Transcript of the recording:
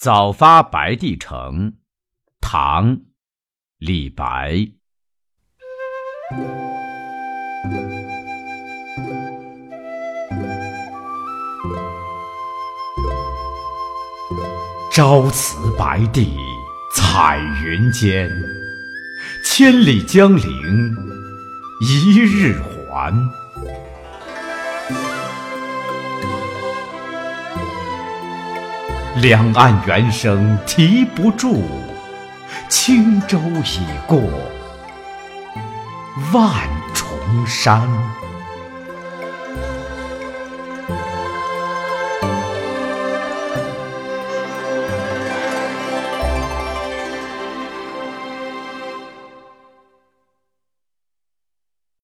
早发白帝城，唐·李白。朝辞白帝彩云间，千里江陵一日还。两岸猿声啼不住，轻舟已过万重山。